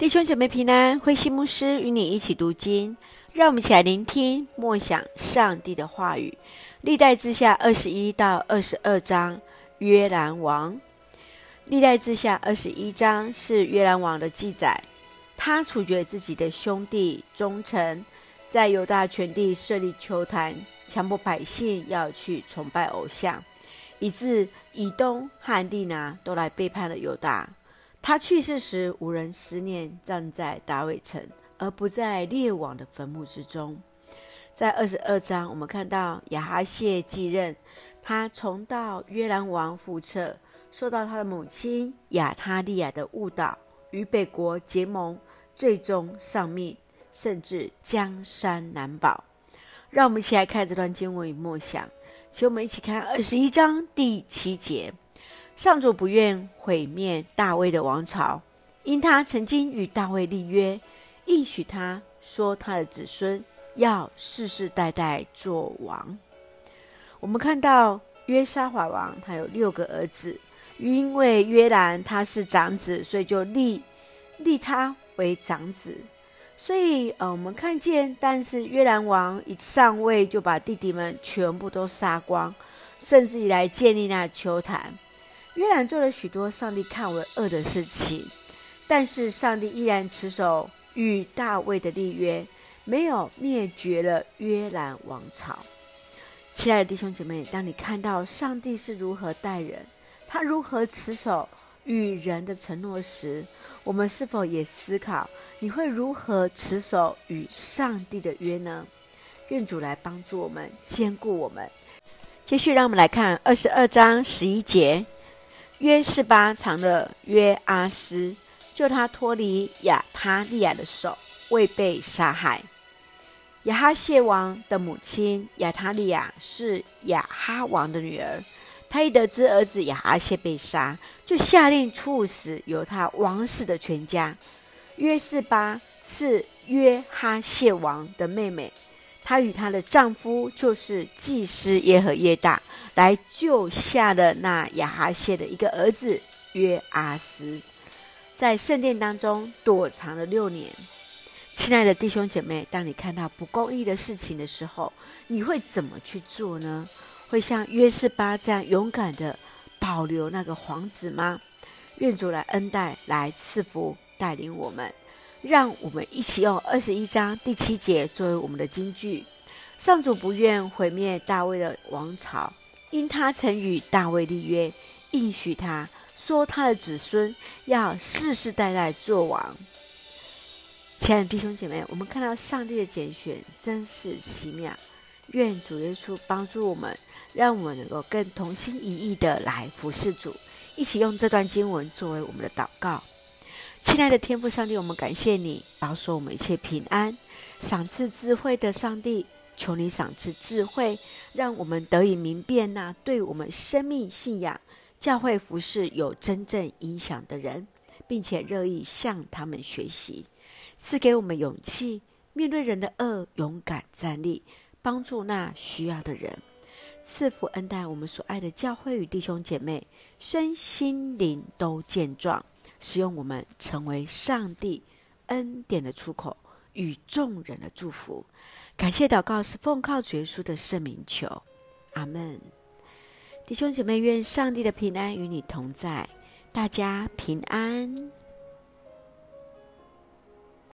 弟兄姐妹平安，慧馨牧师与你一起读经，让我们一起来聆听默想上帝的话语。历代志下二十一到二十二章，约兰王。历代志下二十一章是约兰王的记载，他处决自己的兄弟忠臣，在犹大全地设立球坛，强迫百姓要去崇拜偶像，以致以东和利拿都来背叛了犹大。他去世时，无人思念，葬在大卫城，而不在列王的坟墓之中。在二十二章，我们看到亚哈谢继任，他重蹈约兰王覆辙，受到他的母亲亚他利亚的误导，与北国结盟，最终丧命，甚至江山难保。让我们一起来看这段经文与默想，请我们一起看二十一章第七节。上主不愿毁灭大卫的王朝，因他曾经与大卫立约，应许他说他的子孙要世世代代做王。我们看到约沙法王，他有六个儿子，因为约兰他是长子，所以就立立他为长子。所以呃，我们看见，但是约兰王一上位就把弟弟们全部都杀光，甚至于来建立那球坛。约兰做了许多上帝看为恶的事情，但是上帝依然持守与大卫的立约，没有灭绝了约兰王朝。亲爱的弟兄姐妹，当你看到上帝是如何待人，他如何持守与人的承诺时，我们是否也思考你会如何持守与上帝的约呢？愿主来帮助我们，坚固我们。继续，让我们来看二十二章十一节。约示巴藏了约阿斯，救他脱离亚他利亚的手，未被杀害。亚哈谢王的母亲亚他利亚是亚哈王的女儿，她一得知儿子亚哈谢被杀，就下令处死犹他王室的全家。约示巴是约哈谢王的妹妹。她与她的丈夫就是祭司耶和耶大来救下了那亚哈谢的一个儿子约阿斯，在圣殿当中躲藏了六年。亲爱的弟兄姐妹，当你看到不公义的事情的时候，你会怎么去做呢？会像约示巴这样勇敢的保留那个皇子吗？愿主来恩待，来赐福，带领我们。让我们一起用二十一章第七节作为我们的金句：上主不愿毁灭大卫的王朝，因他曾与大卫立约，应许他说他的子孙要世世代代做王。亲爱的弟兄姐妹，我们看到上帝的拣选真是奇妙。愿主耶稣帮助我们，让我们能够更同心一意的来服侍主，一起用这段经文作为我们的祷告。亲爱的天父上帝，我们感谢你保守我们一切平安，赏赐智慧的上帝，求你赏赐智慧，让我们得以明辨那对我们生命信仰、教会服事有真正影响的人，并且乐意向他们学习，赐给我们勇气，面对人的恶，勇敢站立，帮助那需要的人，赐福恩待我们所爱的教会与弟兄姐妹，身心灵都健壮。使用我们成为上帝恩典的出口与众人的祝福，感谢祷告是奉靠主耶稣的圣名求，阿门。弟兄姐妹，愿上帝的平安与你同在，大家平安。